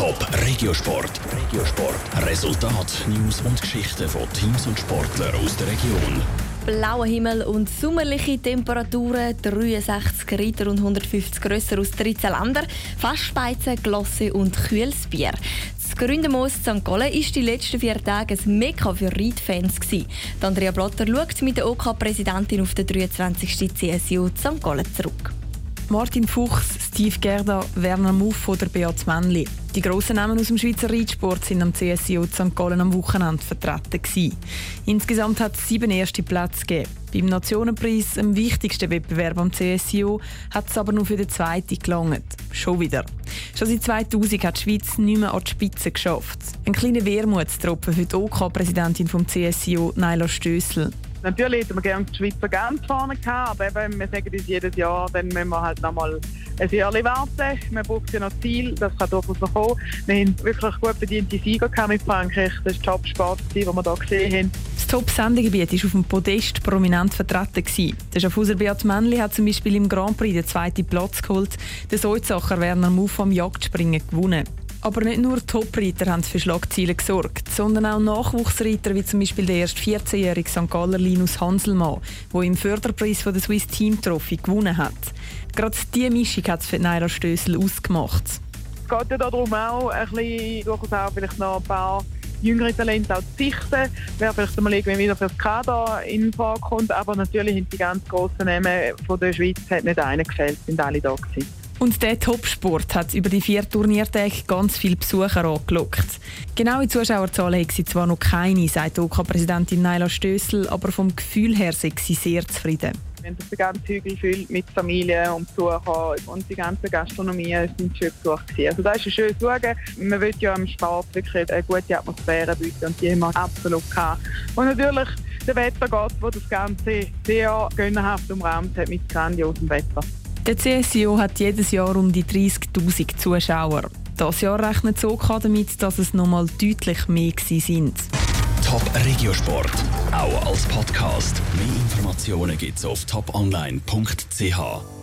Top Regiosport. Regiosport. Resultat, News und Geschichten von Teams und Sportlern aus der Region. Blauer Himmel und sommerliche Temperaturen, 63 Liter und 150 grösser aus 13 Ländern, Fassspeizen, Glosse und kühles Bier. Das Gründermoos St. Gallen war die letzten vier Tage ein Mekka für Reitfans. Andrea Blatter schaut mit der OK-Präsidentin auf den 23. CSU St. Gallen zurück. Martin Fuchs, Steve Gerda, Werner Muff oder Beat Männli. Die grossen Namen aus dem Schweizer Reitsport sind am CSIO St. Gallen am Wochenende vertreten. Gewesen. Insgesamt hat es sieben erste Plätze gegeben. Beim Nationenpreis, dem wichtigsten Wettbewerb am CSIO, hat es aber nur für den zweiten gelangt. Schon wieder. Schon seit 2000 hat die Schweiz nicht mehr an die Spitze geschafft. Ein kleiner Wermutstropfen für die OK-Präsidentin OK vom CSIO, Naila Stössel. Natürlich hätten wir gerne die Schweizer ganz vorne gehabt, aber eben, wir sagen das jedes Jahr, dann müssen wir halt noch mal ein Jahr warten. Man braucht ja noch Ziel, das kann durchaus noch kommen. Wir haben wirklich gut verdiente Sieger mit Frankreich. Das war Top-Sport, den wir hier gesehen haben. Das Top-Sendegebiet war auf dem Podest prominent vertreten. Der Schaffhauser Beat Männli hat zum Beispiel im Grand Prix den zweiten Platz geholt. Der Soizacher Werner Muff am Jagdspringen gewonnen. Aber nicht nur Topreiter haben für Schlagzeilen gesorgt, sondern auch Nachwuchsreiter wie zum Beispiel der erst 14-jährige St. Galler Linus Hanselmann, der im Förderpreis von der Swiss Team Trophy gewonnen hat. Gerade diese Mischung hat es für Naira Stössel ausgemacht. Es geht ja darum auch, ein bisschen, auch vielleicht noch ein paar jüngere Talente auch zu sichten. Wer vielleicht mal irgendwie wieder für das Kader in Frage kommt. Aber natürlich sind die ganz grossen Namen von der Schweiz hat nicht einer gefällt, sind alle da gewesen. Und der Topsport hat über die vier Turniertage ganz viele Besucher angelockt. Genaue Zuschauerzahlen hat sie zwar noch keine, sagt OK-Präsidentin Naila Stössel, aber vom Gefühl her sind sie sehr zufrieden. Wenn das den ganzen Hügel füllt mit Familie und Besuchern und die ganze Gastronomie sind schön besucht Also das ist ein schönes Schauen. Man will ja am Sport wirklich eine gute Atmosphäre bieten und die haben wir absolut gehabt. Und natürlich der Wettergott, der das Ganze sehr gönnerhaft umrahmt hat mit grandiosem Wetter. Der CSIO hat jedes Jahr um die 30.000 Zuschauer. Das Jahr rechnet SOK damit, dass es noch mal deutlich mehr sind. Top Regiosport, auch als Podcast. Mehr Informationen gibt's auf toponline.ch.